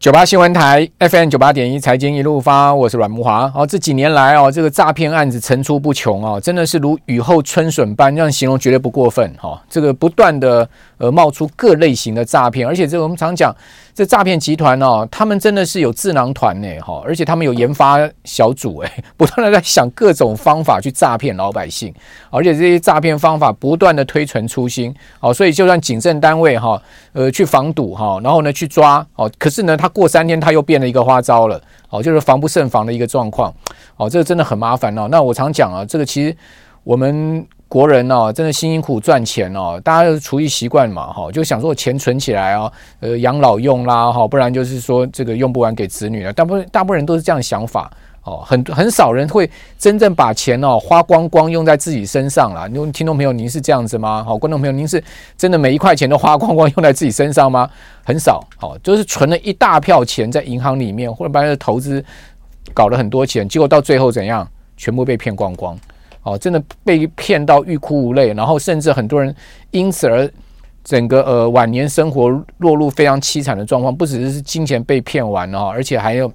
九八新闻台 FM 九八点一财经一路发，我是阮慕华。哦，这几年来哦，这个诈骗案子层出不穷哦，真的是如雨后春笋般，这样形容绝对不过分哈、哦。这个不断的而冒出各类型的诈骗，而且这我们常讲。这诈骗集团哦，他们真的是有智囊团呢，哈，而且他们有研发小组，哎，不断的在想各种方法去诈骗老百姓，而且这些诈骗方法不断的推陈出新，哦，所以就算警政单位哈，呃，去防堵哈，然后呢去抓，哦，可是呢，他过三天他又变了一个花招了，哦，就是防不胜防的一个状况，哦，这个真的很麻烦哦。那我常讲啊，这个其实我们。国人哦，真的辛辛苦苦赚钱哦，大家都是厨艺习惯嘛，哈，就想说钱存起来哦，呃，养老用啦，哈，不然就是说这个用不完给子女了。大部分大部分人都是这样想法哦，很很少人会真正把钱哦花光光用在自己身上了。您听众朋友，您是这样子吗？好，观众朋友，您是真的每一块钱都花光光用在自己身上吗？很少，好，就是存了一大票钱在银行里面，或者把投资搞了很多钱，结果到最后怎样，全部被骗光光。哦，真的被骗到欲哭无泪，然后甚至很多人因此而整个呃晚年生活落入非常凄惨的状况，不只是金钱被骗完了，而且还有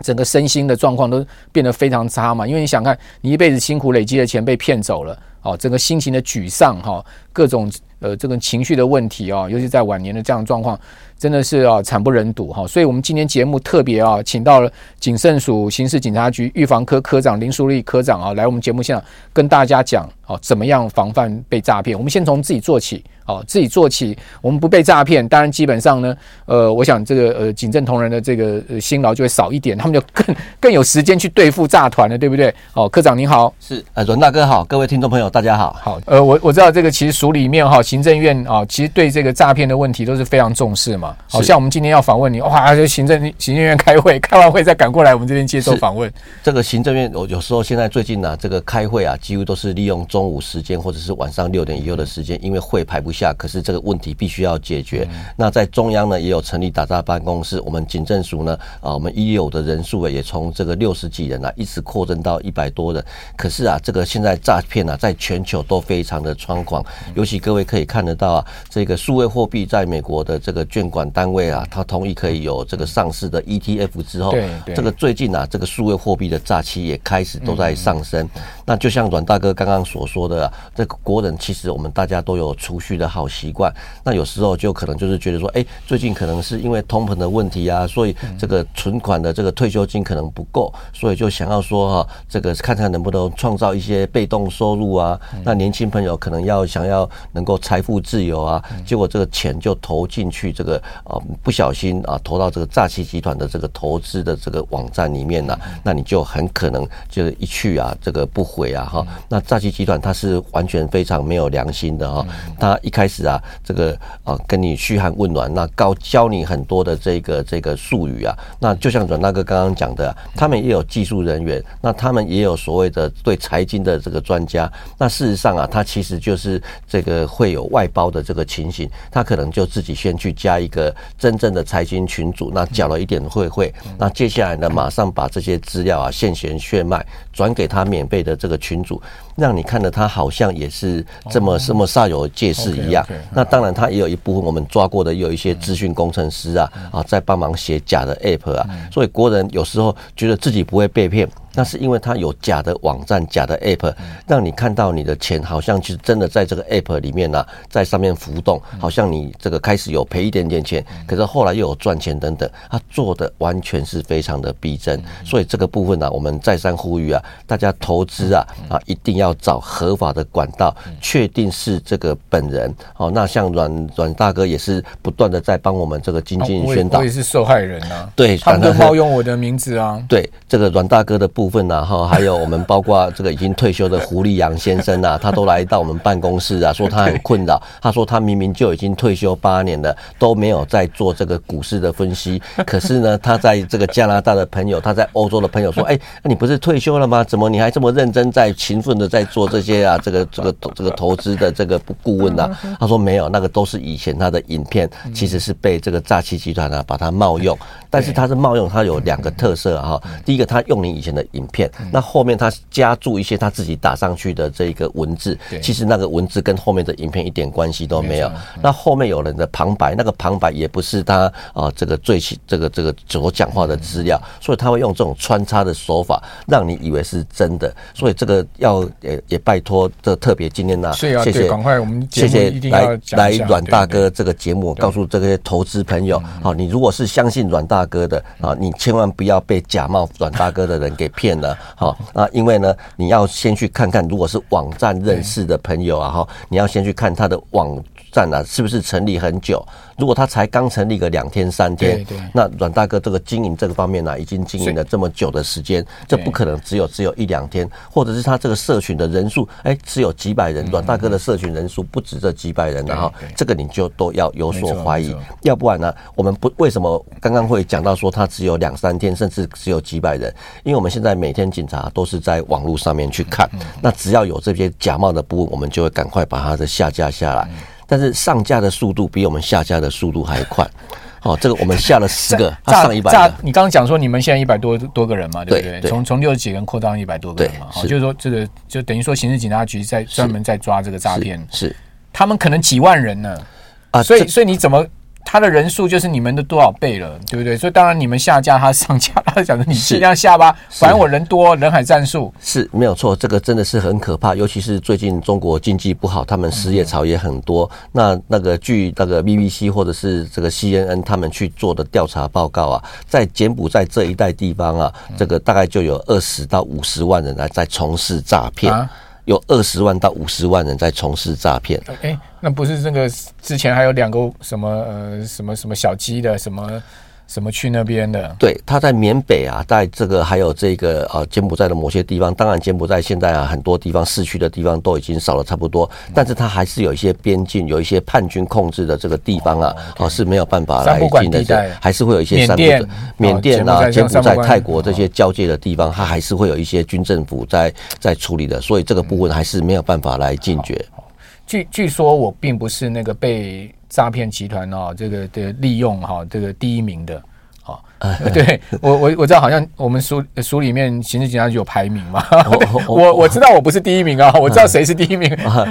整个身心的状况都变得非常差嘛。因为你想看，你一辈子辛苦累积的钱被骗走了，哦，整个心情的沮丧哈，各种呃这个情绪的问题哦，尤其在晚年的这样状况。真的是啊，惨不忍睹哈，所以我们今天节目特别啊，请到了警政署刑事警察局预防科科长林淑丽科长啊，来我们节目现场跟大家讲啊，怎么样防范被诈骗。我们先从自己做起。哦，自己做起，我们不被诈骗，当然基本上呢，呃，我想这个呃，警政同仁的这个呃辛劳就会少一点，他们就 更更有时间去对付诈团了，对不对？哦，科长您好，是呃，阮大哥好，各位听众朋友大家好，好，呃，我我知道这个其实署里面哈，行政院啊，其实对这个诈骗的问题都是非常重视嘛。好像我们今天要访问你，哇，就行政行政院开会，开完会再赶过来我们这边接受访问。这个行政院我有时候现在最近呢、啊，这个开会啊，几乎都是利用中午时间或者是晚上六点以后的时间，因为会排不下，可是这个问题必须要解决。那在中央呢，也有成立打诈办公室。我们警政署呢，啊，我们已有的人数也从这个六十几人啊，一直扩增到一百多人。可是啊，这个现在诈骗啊，在全球都非常的猖狂。尤其各位可以看得到啊，这个数位货币在美国的这个监管单位啊，它同意可以有这个上市的 ETF 之后，这个最近啊，这个数位货币的诈欺也开始都在上升。那就像阮大哥刚刚所说的啊，这个国人其实我们大家都有储蓄的好习惯。那有时候就可能就是觉得说，哎，最近可能是因为通膨的问题啊，所以这个存款的这个退休金可能不够，所以就想要说哈，这个看看能不能创造一些被动收入啊。那年轻朋友可能要想要能够财富自由啊，结果这个钱就投进去这个啊不小心啊投到这个诈欺集团的这个投资的这个网站里面呢，那你就很可能就一去啊这个不回啊哈。那诈欺集团他是完全非常没有良心的哈，他一开始啊。这个啊，跟你嘘寒问暖，那教教你很多的这个这个术语啊，那就像阮大哥刚刚讲的，他们也有技术人员，那他们也有所谓的对财经的这个专家。那事实上啊，他其实就是这个会有外包的这个情形，他可能就自己先去加一个真正的财经群组，那缴了一点会费，那接下来呢，马上把这些资料啊现钱血脉转给他免费的这个群组。让你看的他好像也是这么这么煞有介事一样。那当然，他也有一部分我们抓过的，也有一些资讯工程师啊啊，在帮忙写假的 app 啊。所以国人有时候觉得自己不会被骗。那是因为它有假的网站、假的 App，让你看到你的钱好像其实真的在这个 App 里面呢、啊，在上面浮动，好像你这个开始有赔一点点钱，可是后来又有赚钱等等，它做的完全是非常的逼真。所以这个部分呢、啊，我们再三呼吁啊，大家投资啊啊一定要找合法的管道，确定是这个本人。哦，那像阮阮大哥也是不断的在帮我们这个经纪人宣导，我也是受害人啊，对，他们都冒用我的名字啊，对这个阮大哥的部部分啊，哈，还有我们包括这个已经退休的胡立阳先生啊，他都来到我们办公室啊，说他很困扰。他说他明明就已经退休八年了，都没有在做这个股市的分析。可是呢，他在这个加拿大的朋友，他在欧洲的朋友说：“ 哎，那你不是退休了吗？怎么你还这么认真在勤奋的在做这些啊？这个这个这个投资的这个顾问啊？”他说：“没有，那个都是以前他的影片，其实是被这个诈欺集团啊把它冒用。但是他是冒用，他有两个特色哈。第一个，他用你以前的影片，那后面他加注一些他自己打上去的这个文字，其实那个文字跟后面的影片一点关系都没有。那后面有人的旁白，那个旁白也不是他啊这个最新这个这个所讲话的资料，所以他会用这种穿插的手法，让你以为是真的。所以这个要也也拜托这特别今天呢，谢谢，赶快我们谢谢来来阮大哥这个节目，告诉这些投资朋友，好，你如果是相信阮大哥的啊，你千万不要被假冒阮大哥的人给骗了。好，那因为呢，你要先去看看，如果是网站认识的朋友啊，哈，你要先去看他的网站啊，是不是成立很久？如果他才刚成立个两天三天，那阮大哥这个经营这个方面呢、啊，已经经营了这么久的时间，这不可能只有只有一两天，或者是他这个社群的人数，哎，只有几百人，阮大哥的社群人数不止这几百人，然后这个你就都要有所怀疑，要不然呢，我们不为什么刚刚会讲到说他只有两三天，甚至只有几百人？因为我们现在每天警察都是在网络上面去看，那只要有这些假冒的部分，我们就会赶快把它的下架下来。但是上架的速度比我们下架的速度还快，哦，这个我们下了十个，他 上一百个。你刚刚讲说你们现在一百多多个人嘛，对不对？从从六十几个人扩张一百多个人嘛，哦，就是说这个就等于说刑事警察局在专门在抓这个诈骗，是他们可能几万人呢，啊，所以所以你怎么？他的人数就是你们的多少倍了，对不对？所以当然你们下架，他上架，他想着你尽量下吧，反正我人多，人海战术是没有错。这个真的是很可怕，尤其是最近中国经济不好，他们失业潮也很多。那那个据那个 BBC 或者是这个 CNN 他们去做的调查报告啊，在柬埔寨这一带地方啊，这个大概就有二十到五十万人来在从事诈骗。有二十万到五十万人在从事诈骗。哎，那不是那个之前还有两个什么呃什么什么小鸡的什么？什么去那边的？对，他在缅北啊，在这个还有这个呃柬埔寨的某些地方，当然柬埔寨现在啊很多地方市区的地方都已经少了差不多，但是它还是有一些边境，有一些叛军控制的这个地方啊，哦、okay、是没有办法来进的，还是会有一些缅甸、缅甸啊、柬埔寨、泰国这些交界的地方，它还是会有一些军政府在在处理的，所以这个部分还是没有办法来禁绝。据据说我并不是那个被。诈骗集团哦，这个的利用哈，这个第一名的，对我我我知道，好像我们书书里面刑事警察局有排名嘛，我我知道我不是第一名啊，我知道谁是第一名，好，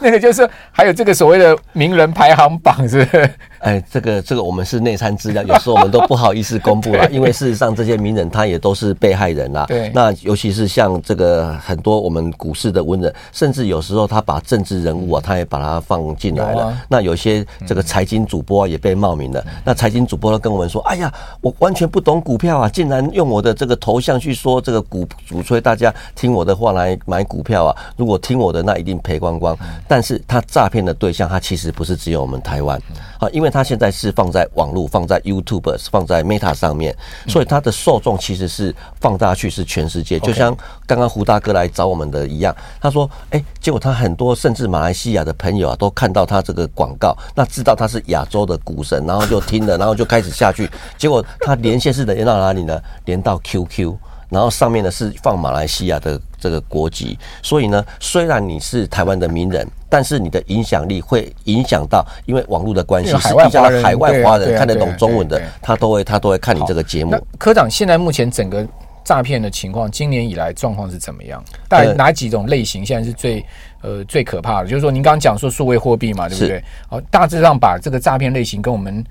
那个就是还有这个所谓的名人排行榜是不是？哎，这个这个我们是内参资料，有时候我们都不好意思公布了，因为事实上这些名人他也都是被害人啦。对，那尤其是像这个很多我们股市的文人，甚至有时候他把政治人物啊，他也把他放进来了。那有些这个财经主播也被冒名了。那财经主播都跟我们说：“哎呀，我完全不懂股票啊，竟然用我的这个头像去说这个股鼓吹大家听我的话来买股票啊！如果听我的，那一定赔光光。”但是他诈骗的对象，他其实不是只有我们台湾啊，因为。他现在是放在网络，放在 YouTube，放在 Meta 上面，所以他的受众其实是放大去是全世界。就像刚刚胡大哥来找我们的一样，他说：“哎，结果他很多甚至马来西亚的朋友啊，都看到他这个广告，那知道他是亚洲的股神，然后就听了，然后就开始下去。结果他连线是连到哪里呢？连到 QQ。”然后上面呢是放马来西亚的这个国籍，所以呢，虽然你是台湾的名人，但是你的影响力会影响到，因为网络的关系，是影响到海外华人看得懂中文的，他都会他都会看你这个节目。科长，现在目前整个诈骗的情况，今年以来状况是怎么样？大概哪几种类型现在是最呃最可怕的？就是说，您刚刚讲说数位货币嘛，对不对？好，大致上把这个诈骗类型跟我们。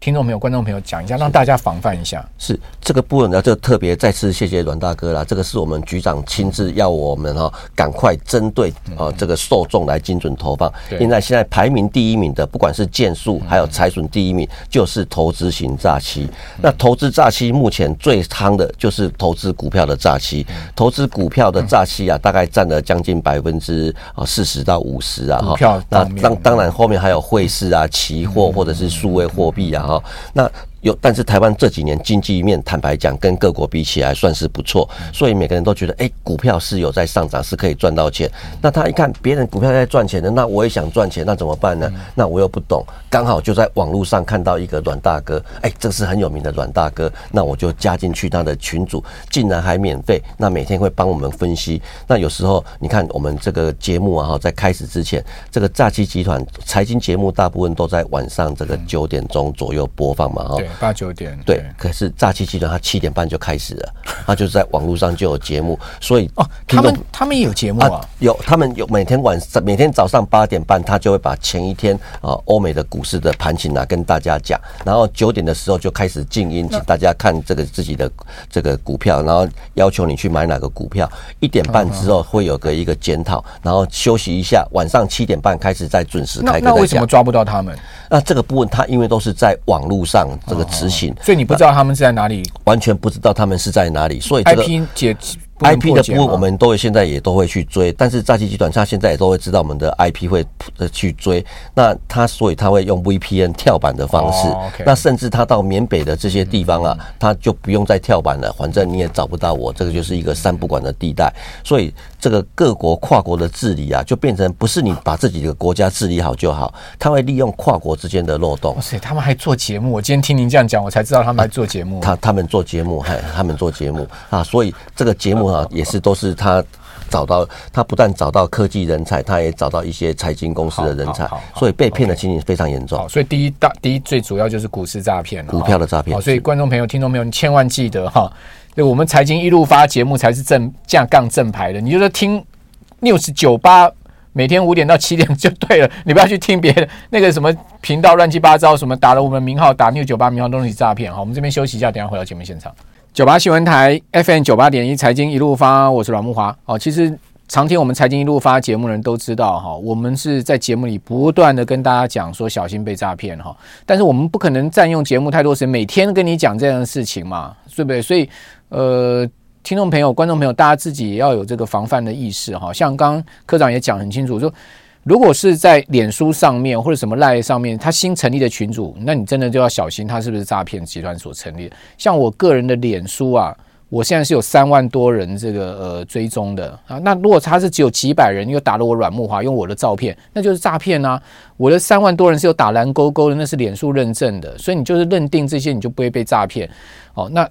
听众朋友、观众朋友讲一下，让大家防范一下。是这个部分呢，就特别再次谢谢阮大哥啦。这个是我们局长亲自要我们哈，赶快针对啊这个受众来精准投放。现在现在排名第一名的，不管是件数还有财损第一名，就是投资型诈欺。那投资诈欺目前最夯的就是投资股票的诈欺。投资股票的诈欺啊，大概占了将近百分之啊四十到五十啊哈。那当当然后面还有汇市啊、期货或者是数位货币啊。那有，但是台湾这几年经济面坦白讲，跟各国比起来算是不错，所以每个人都觉得，哎、欸，股票是有在上涨，是可以赚到钱。那他一看别人股票在赚钱的，那我也想赚钱，那怎么办呢？那我又不懂，刚好就在网络上看到一个阮大哥，哎、欸，这是很有名的阮大哥，那我就加进去他的群组，竟然还免费，那每天会帮我们分析。那有时候你看我们这个节目啊，哈，在开始之前，这个诈欺集团财经节目大部分都在晚上这个九点钟左右播放嘛，哈。八九点对，可是诈欺集团他七点半就开始了，他就是在网络上就有节目，所以哦，他们他们也有节目啊，有他们有每天晚上每天早上八点半，他就会把前一天啊欧美的股市的盘情啊跟大家讲，然后九点的时候就开始静音，请大家看这个自己的这个股票，然后要求你去买哪个股票，一点半之后会有个一个检讨，然后休息一下，晚上七点半开始再准时开课。那为什么抓不到他们？那这个部分他因为都是在网络上这个执行，所以你不知道他们是在哪里，完全不知道他们是在哪里，所以这个 IP 的部分我们都会现在也都会去追，但是诈欺集团他现在也都会知道我们的 IP 会去追，那他所以他会用 VPN 跳板的方式，那甚至他到缅北的这些地方啊，他就不用再跳板了，反正你也找不到我，这个就是一个三不管的地带，所以这个各国跨国的治理啊，就变成不是你把自己的国家治理好就好，他会利用跨国之间的漏洞。哇塞，他们还做节目，我今天听您这样讲，我才知道他们还做节目。他他们做节目，还他们做节目啊，所以这个节目。啊，也是都是他找到，他不但找到科技人才，他也找到一些财经公司的人才，所以被骗的情形非常严重。所以第一大第一最主要就是股市诈骗，股票的诈骗。所以观众朋友、听众朋友，你千万记得哈，就我们财经一路发节目才是正架杠正牌的，你就说听 News 九八每天五点到七点就对了，你不要去听别的那个什么频道乱七八糟，什么打了我们名号打 News 九八名号都是诈骗。好，我们这边休息一下，等下回到节目现场。九八新闻台 FM 九八点一财经一路发，我是阮木华。哦，其实常听我们财经一路发节目的人都知道哈，我们是在节目里不断的跟大家讲说小心被诈骗哈。但是我们不可能占用节目太多时间，每天跟你讲这样的事情嘛，对不对？所以呃，听众朋友、观众朋友，大家自己也要有这个防范的意识哈。像刚刚科长也讲很清楚说。如果是在脸书上面或者什么赖上面，他新成立的群组，那你真的就要小心，他是不是诈骗集团所成立？像我个人的脸书啊，我现在是有三万多人这个呃追踪的啊。那如果他是只有几百人，又打了我阮木华，用我的照片，那就是诈骗啊。我的三万多人是有打蓝勾勾的，那是脸书认证的，所以你就是认定这些，你就不会被诈骗。哦，那。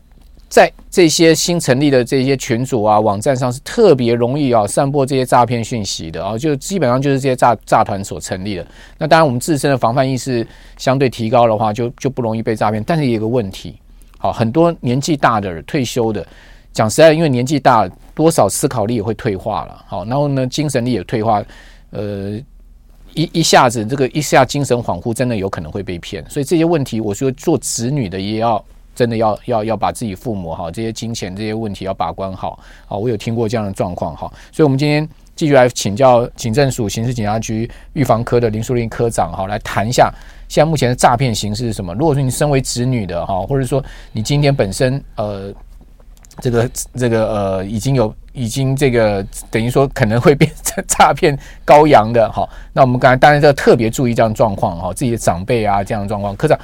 在这些新成立的这些群组啊、网站上是特别容易啊散播这些诈骗讯息的啊，就基本上就是这些诈诈团所成立的。那当然，我们自身的防范意识相对提高的话，就就不容易被诈骗。但是也有个问题，好，很多年纪大的、退休的，讲实在，因为年纪大，多少思考力也会退化了。好，然后呢，精神力也退化，呃，一一下子这个一下精神恍惚，真的有可能会被骗。所以这些问题，我说做子女的也要。真的要要要把自己父母哈这些金钱这些问题要把关好，好，我有听过这样的状况哈，所以我们今天继续来请教警政署刑事警察局预防科的林淑玲科长哈，来谈一下现在目前的诈骗形式是什么？如果说你身为子女的哈，或者说你今天本身呃这个这个呃已经有已经这个等于说可能会变成诈骗羔羊的哈，那我们刚才当然要特别注意这样状况哈，自己的长辈啊这样的状况，科长。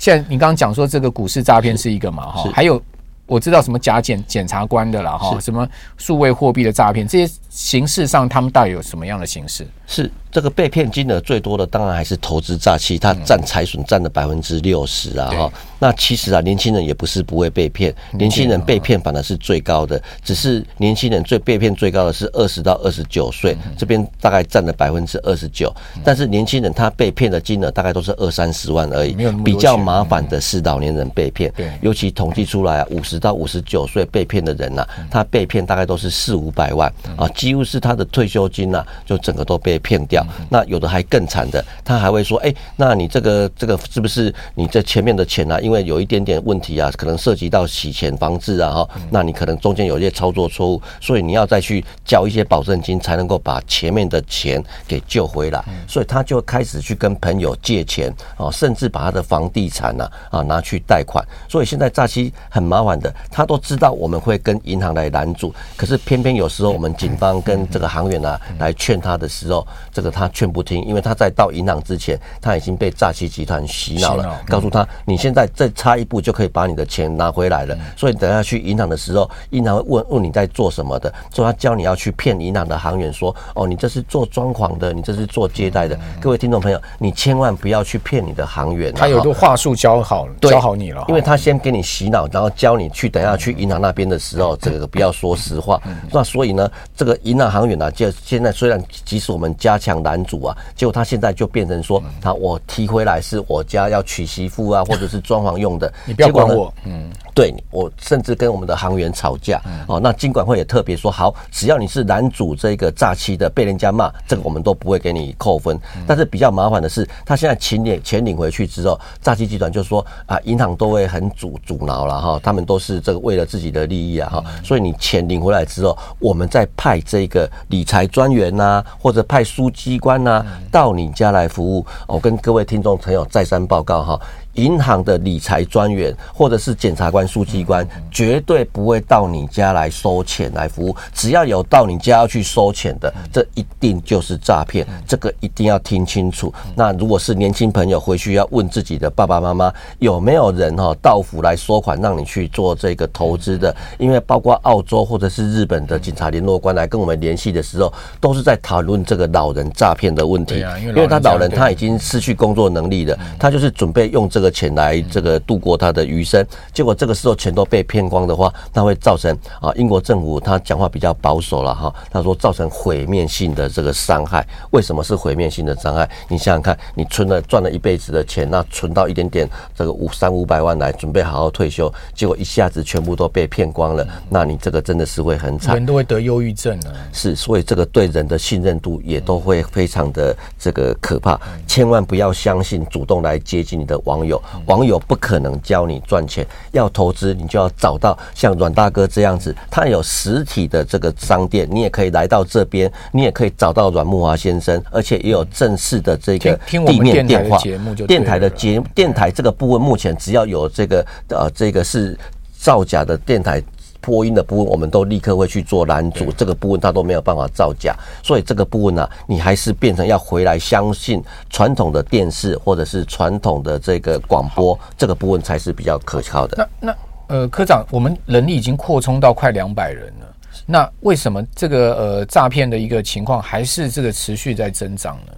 现在你刚刚讲说这个股市诈骗是一个嘛哈，还有我知道什么假检检察官的啦哈，什么数位货币的诈骗，这些形式上他们到底有什么样的形式？是。这个被骗金额最多的当然还是投资诈欺，它占财损占了百分之六十啊哈。那其实啊，年轻人也不是不会被骗，年轻人被骗反而是最高的，只是年轻人最被骗最高的是二十到二十九岁，这边大概占了百分之二十九。但是年轻人他被骗的金额大概都是二三十万而已，比较麻烦的是老年人被骗，尤其统计出来啊，五十到五十九岁被骗的人呐，他被骗大概都是四五百万啊，几乎是他的退休金呐，就整个都被骗掉。那有的还更惨的，他还会说：“哎，那你这个这个是不是你这前面的钱啊？因为有一点点问题啊，可能涉及到洗钱防治啊，哈，那你可能中间有一些操作错误，所以你要再去交一些保证金，才能够把前面的钱给救回来。所以他就开始去跟朋友借钱啊，甚至把他的房地产呐啊拿去贷款。所以现在诈欺很麻烦的，他都知道我们会跟银行来拦住，可是偏偏有时候我们警方跟这个行员啊来劝他的时候，这个。个他劝不听，因为他在到银行之前，他已经被诈欺集团洗脑了，嗯、告诉他你现在再差一步就可以把你的钱拿回来了。嗯、所以等下去银行的时候，银行会问问你在做什么的，说他教你要去骗银行的行员说，哦，你这是做装潢的，你这是做接待的。嗯、各位听众朋友，你千万不要去骗你的行员，他有个话术教好了，教好你了，因为他先给你洗脑，然后教你去等下去银行那边的时候，这个不要说实话。那所以呢，这个银行行员呢，就现在虽然即使我们加强拦阻啊，结果他现在就变成说，他我提回来是我家要娶媳妇啊，或者是装潢用的，你不要管我，嗯。对，我甚至跟我们的行员吵架哦。那金管会也特别说，好，只要你是男主这个诈欺的，被人家骂，这个我们都不会给你扣分。但是比较麻烦的是，他现在钱领钱领回去之后，诈欺集团就说啊，银行都会很阻阻挠了哈，他们都是这个为了自己的利益啊哈，所以你钱领回来之后，我们再派这个理财专员呐，或者派书机关呐，到你家来服务。我跟各位听众朋友再三报告哈。银行的理财专员或者是检察官、书记官，绝对不会到你家来收钱来服务。只要有到你家要去收钱的，这一定就是诈骗。这个一定要听清楚。那如果是年轻朋友回去要问自己的爸爸妈妈，有没有人哈到府来收款让你去做这个投资的？因为包括澳洲或者是日本的警察联络官来跟我们联系的时候，都是在讨论这个老人诈骗的问题。因为他老人他已经失去工作能力了，他就是准备用这个。这个钱来这个度过他的余生，结果这个时候钱都被骗光的话，那会造成啊，英国政府他讲话比较保守了哈，他说造成毁灭性的这个伤害。为什么是毁灭性的伤害？你想想看，你存了赚了一辈子的钱，那存到一点点这个五三五百万来准备好好退休，结果一下子全部都被骗光了，那你这个真的是会很惨，人都会得忧郁症了。是，所以这个对人的信任度也都会非常的这个可怕，千万不要相信主动来接近你的网友。网友不可能教你赚钱，要投资你就要找到像阮大哥这样子，他有实体的这个商店，你也可以来到这边，你也可以找到阮慕华先生，而且也有正式的这个地面电话。电台的节电台这个部分，目前只要有这个呃这个是造假的电台。播音的部分，我们都立刻会去做拦阻，这个部分他都没有办法造假，所以这个部分呢、啊，你还是变成要回来相信传统的电视或者是传统的这个广播，这个部分才是比较可靠的。那那呃，科长，我们人力已经扩充到快两百人了，那为什么这个呃诈骗的一个情况还是这个持续在增长呢？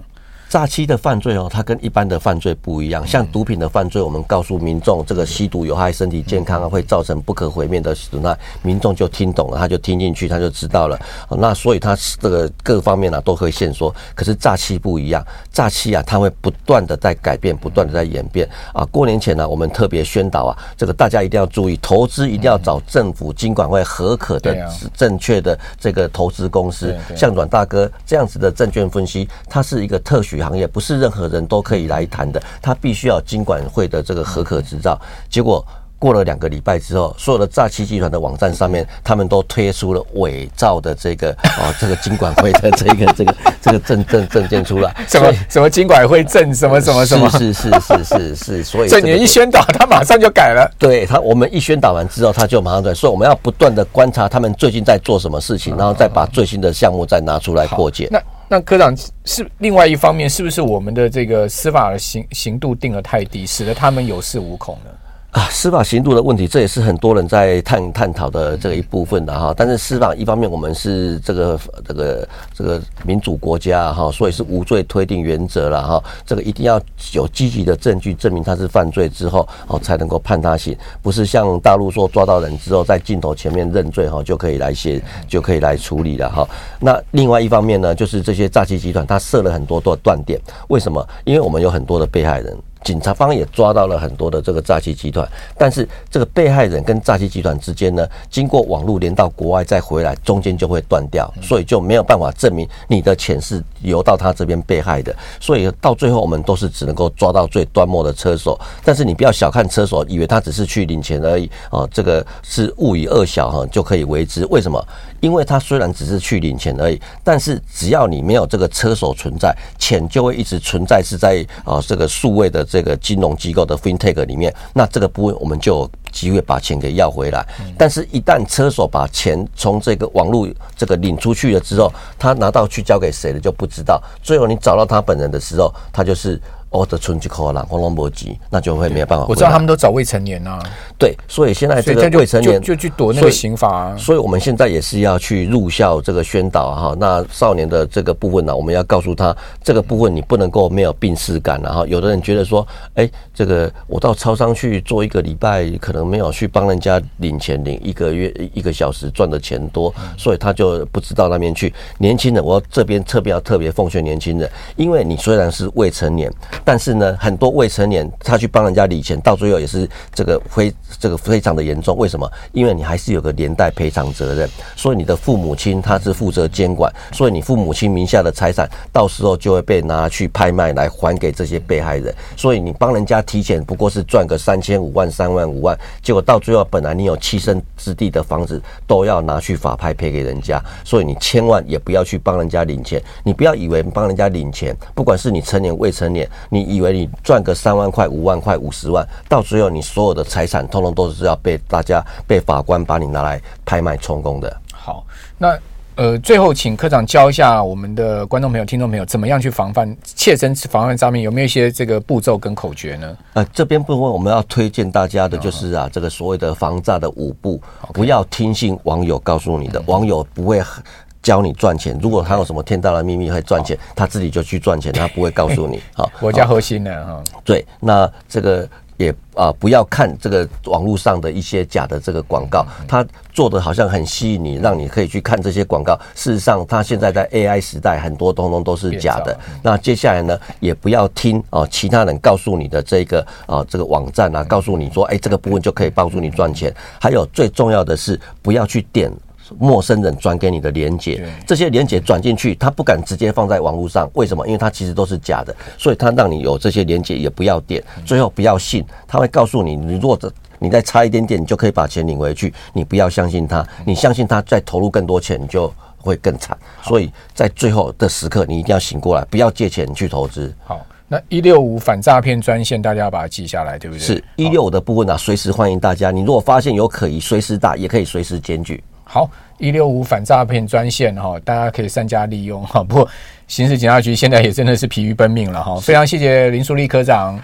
诈欺的犯罪哦，它跟一般的犯罪不一样。像毒品的犯罪，我们告诉民众这个吸毒有害身体健康啊，会造成不可毁灭的损害，民众就听懂了，他就听进去，他就知道了。那所以他这个各方面呢都会限缩。可是诈欺不一样，诈欺啊，它会不断的在改变，不断的在演变啊。过年前呢，我们特别宣导啊，这个大家一定要注意，投资一定要找政府金管会核可的正确的这个投资公司。像阮大哥这样子的证券分析，它是一个特许。行业不是任何人都可以来谈的，他必须要经管会的这个核可执照。结果过了两个礼拜之后，所有的诈欺集团的网站上面，他们都推出了伪造的这个哦，这个经管会的这个这个这个证证证件出来，什么什么经管会证什么什么什么，是是是是是，所以这你一宣导，他马上就改了。对他，我们一宣导完之后，他就马上改。所以我们要不断的观察他们最近在做什么事情，然后再把最新的项目再拿出来破解。那那科长是另外一方面，是不是我们的这个司法的刑刑度定得太低，使得他们有恃无恐呢？啊，司法刑度的问题，这也是很多人在探探讨的这个一部分的哈。但是司法一方面，我们是这个这个这个民主国家哈，所以是无罪推定原则了哈。这个一定要有积极的证据证明他是犯罪之后，哦才能够判他刑，不是像大陆说抓到人之后在镜头前面认罪哈就可以来写就可以来处理了哈。那另外一方面呢，就是这些诈欺集团他设了很多的断点，为什么？因为我们有很多的被害人。警察方也抓到了很多的这个诈欺集团，但是这个被害人跟诈欺集团之间呢，经过网络连到国外再回来，中间就会断掉，所以就没有办法证明你的钱是由到他这边被害的，所以到最后我们都是只能够抓到最端末的车手。但是你不要小看车手，以为他只是去领钱而已啊，这个是勿以恶小哈就可以为之。为什么？因为他虽然只是去领钱而已，但是只要你没有这个车手存在，钱就会一直存在是在啊这个数位的。这个金融机构的 FinTech 里面，那这个部分我们就有机会把钱给要回来。但是，一旦车手把钱从这个网络这个领出去了之后，他拿到去交给谁了就不知道。最后你找到他本人的时候，他就是。哦，的存几口啦，黄龙博吉，那就会没有办法。我知道他们都找未成年啊。对，所以现在这个未成年就，去躲那个刑法啊。所以我们现在也是要去入校这个宣导哈。那少年的这个部分呢，我们要告诉他，这个部分你不能够没有病视感。然后有的人觉得说，哎，这个我到超商去做一个礼拜，可能没有去帮人家领钱，领一个月一个小时赚的钱多，所以他就不知道那边去。年轻人，我这边特别要特别奉劝年轻人，因为你虽然是未成年。但是呢，很多未成年他去帮人家理钱，到最后也是这个非这个非常的严重。为什么？因为你还是有个连带赔偿责任，所以你的父母亲他是负责监管，所以你父母亲名下的财产到时候就会被拿去拍卖来还给这些被害人。所以你帮人家提钱不过是赚个三千五万、三万五万，结果到最后本来你有栖身之地的房子都要拿去法拍赔给人家。所以你千万也不要去帮人家领钱，你不要以为帮人家领钱，不管是你成年未成年，你以为你赚个三万块、五万块、五十万，到最后你所有的财产通通都是要被大家、被法官把你拿来拍卖充公的。好，那呃，最后请科长教一下我们的观众朋友、听众朋友，怎么样去防范、切身防范诈骗？有没有一些这个步骤跟口诀呢？呃，这边部分我们要推荐大家的就是啊，这个所谓的防诈的五步，不要听信网友告诉你的，网友不会很。教你赚钱，如果他有什么天大的秘密会赚钱，他自己就去赚钱，他不会告诉你。好，我家核心的哈。对，那这个也啊，不要看这个网络上的一些假的这个广告，他做的好像很吸引你，让你可以去看这些广告。事实上，他现在在 AI 时代，很多通通都是假的。那接下来呢，也不要听啊其他人告诉你的这个啊这个网站啊，告诉你说，哎，这个部分就可以帮助你赚钱。还有最重要的是，不要去点。陌生人转给你的连接，这些连接转进去，他不敢直接放在网络上，为什么？因为他其实都是假的，所以他让你有这些连接也不要点，最后不要信，他会告诉你，你如果你再差一点点，你就可以把钱领回去，你不要相信他，你相信他再投入更多钱，你就会更惨。所以在最后的时刻，你一定要醒过来，不要借钱去投资。好，那一六五反诈骗专线，大家要把它记下来，对不对？是一六五的部分啊，随时欢迎大家。你如果发现有可疑，随时打，也可以随时检举。好，一六五反诈骗专线哈，大家可以善加利用哈。不过，刑事警察局现在也真的是疲于奔命了哈。非常谢谢林淑丽科长。